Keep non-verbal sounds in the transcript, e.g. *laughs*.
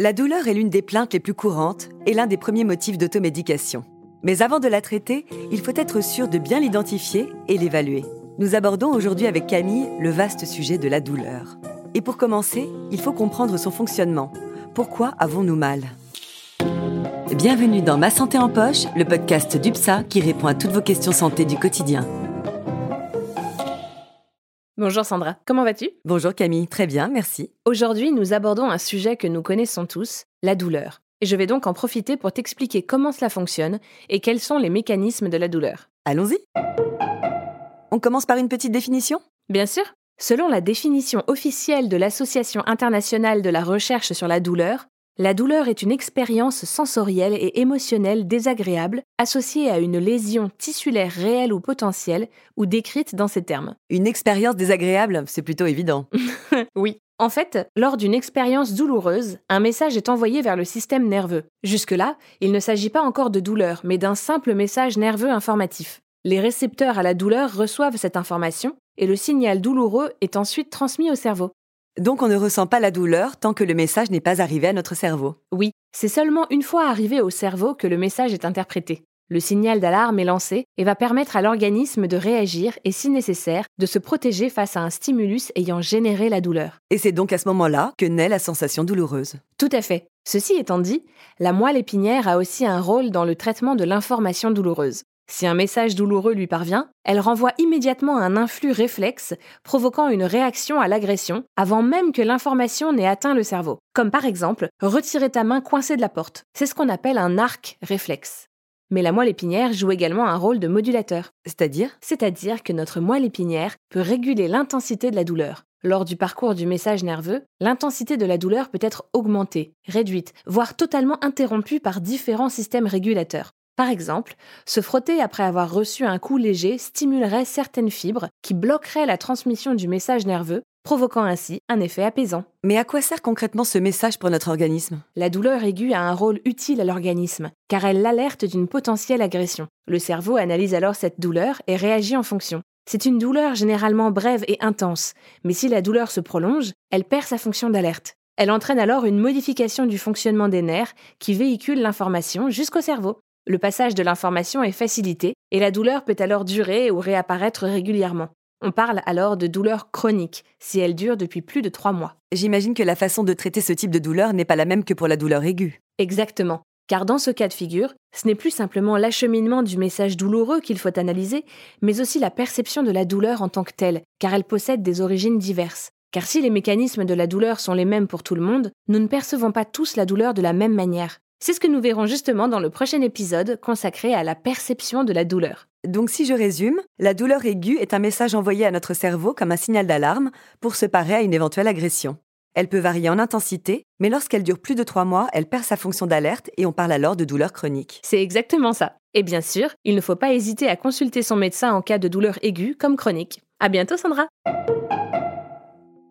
La douleur est l'une des plaintes les plus courantes et l'un des premiers motifs d'automédication. Mais avant de la traiter, il faut être sûr de bien l'identifier et l'évaluer. Nous abordons aujourd'hui avec Camille le vaste sujet de la douleur. Et pour commencer, il faut comprendre son fonctionnement. Pourquoi avons-nous mal? Bienvenue dans Ma Santé en Poche, le podcast d'UPSA qui répond à toutes vos questions santé du quotidien. Bonjour Sandra, comment vas-tu? Bonjour Camille, très bien, merci. Aujourd'hui, nous abordons un sujet que nous connaissons tous, la douleur. Et je vais donc en profiter pour t'expliquer comment cela fonctionne et quels sont les mécanismes de la douleur. Allons-y. On commence par une petite définition? Bien sûr. Selon la définition officielle de l'Association internationale de la recherche sur la douleur, la douleur est une expérience sensorielle et émotionnelle désagréable associée à une lésion tissulaire réelle ou potentielle ou décrite dans ces termes. Une expérience désagréable, c'est plutôt évident. *laughs* oui. En fait, lors d'une expérience douloureuse, un message est envoyé vers le système nerveux. Jusque-là, il ne s'agit pas encore de douleur, mais d'un simple message nerveux informatif. Les récepteurs à la douleur reçoivent cette information et le signal douloureux est ensuite transmis au cerveau. Donc on ne ressent pas la douleur tant que le message n'est pas arrivé à notre cerveau. Oui, c'est seulement une fois arrivé au cerveau que le message est interprété. Le signal d'alarme est lancé et va permettre à l'organisme de réagir et, si nécessaire, de se protéger face à un stimulus ayant généré la douleur. Et c'est donc à ce moment-là que naît la sensation douloureuse. Tout à fait. Ceci étant dit, la moelle épinière a aussi un rôle dans le traitement de l'information douloureuse. Si un message douloureux lui parvient, elle renvoie immédiatement un influx réflexe provoquant une réaction à l'agression avant même que l'information n'ait atteint le cerveau. Comme par exemple, retirer ta main coincée de la porte. C'est ce qu'on appelle un arc réflexe. Mais la moelle épinière joue également un rôle de modulateur. C'est-à-dire? C'est-à-dire que notre moelle épinière peut réguler l'intensité de la douleur. Lors du parcours du message nerveux, l'intensité de la douleur peut être augmentée, réduite, voire totalement interrompue par différents systèmes régulateurs. Par exemple, se frotter après avoir reçu un coup léger stimulerait certaines fibres qui bloqueraient la transmission du message nerveux, provoquant ainsi un effet apaisant. Mais à quoi sert concrètement ce message pour notre organisme? La douleur aiguë a un rôle utile à l'organisme, car elle l'alerte d'une potentielle agression. Le cerveau analyse alors cette douleur et réagit en fonction. C'est une douleur généralement brève et intense, mais si la douleur se prolonge, elle perd sa fonction d'alerte. Elle entraîne alors une modification du fonctionnement des nerfs qui véhiculent l'information jusqu'au cerveau. Le passage de l'information est facilité et la douleur peut alors durer ou réapparaître régulièrement. On parle alors de douleur chronique si elle dure depuis plus de trois mois. J'imagine que la façon de traiter ce type de douleur n'est pas la même que pour la douleur aiguë. Exactement. Car dans ce cas de figure, ce n'est plus simplement l'acheminement du message douloureux qu'il faut analyser, mais aussi la perception de la douleur en tant que telle, car elle possède des origines diverses. Car si les mécanismes de la douleur sont les mêmes pour tout le monde, nous ne percevons pas tous la douleur de la même manière. C'est ce que nous verrons justement dans le prochain épisode consacré à la perception de la douleur. Donc si je résume, la douleur aiguë est un message envoyé à notre cerveau comme un signal d'alarme pour se parer à une éventuelle agression. Elle peut varier en intensité, mais lorsqu'elle dure plus de trois mois, elle perd sa fonction d'alerte et on parle alors de douleur chronique. C'est exactement ça. Et bien sûr, il ne faut pas hésiter à consulter son médecin en cas de douleur aiguë comme chronique. À bientôt Sandra!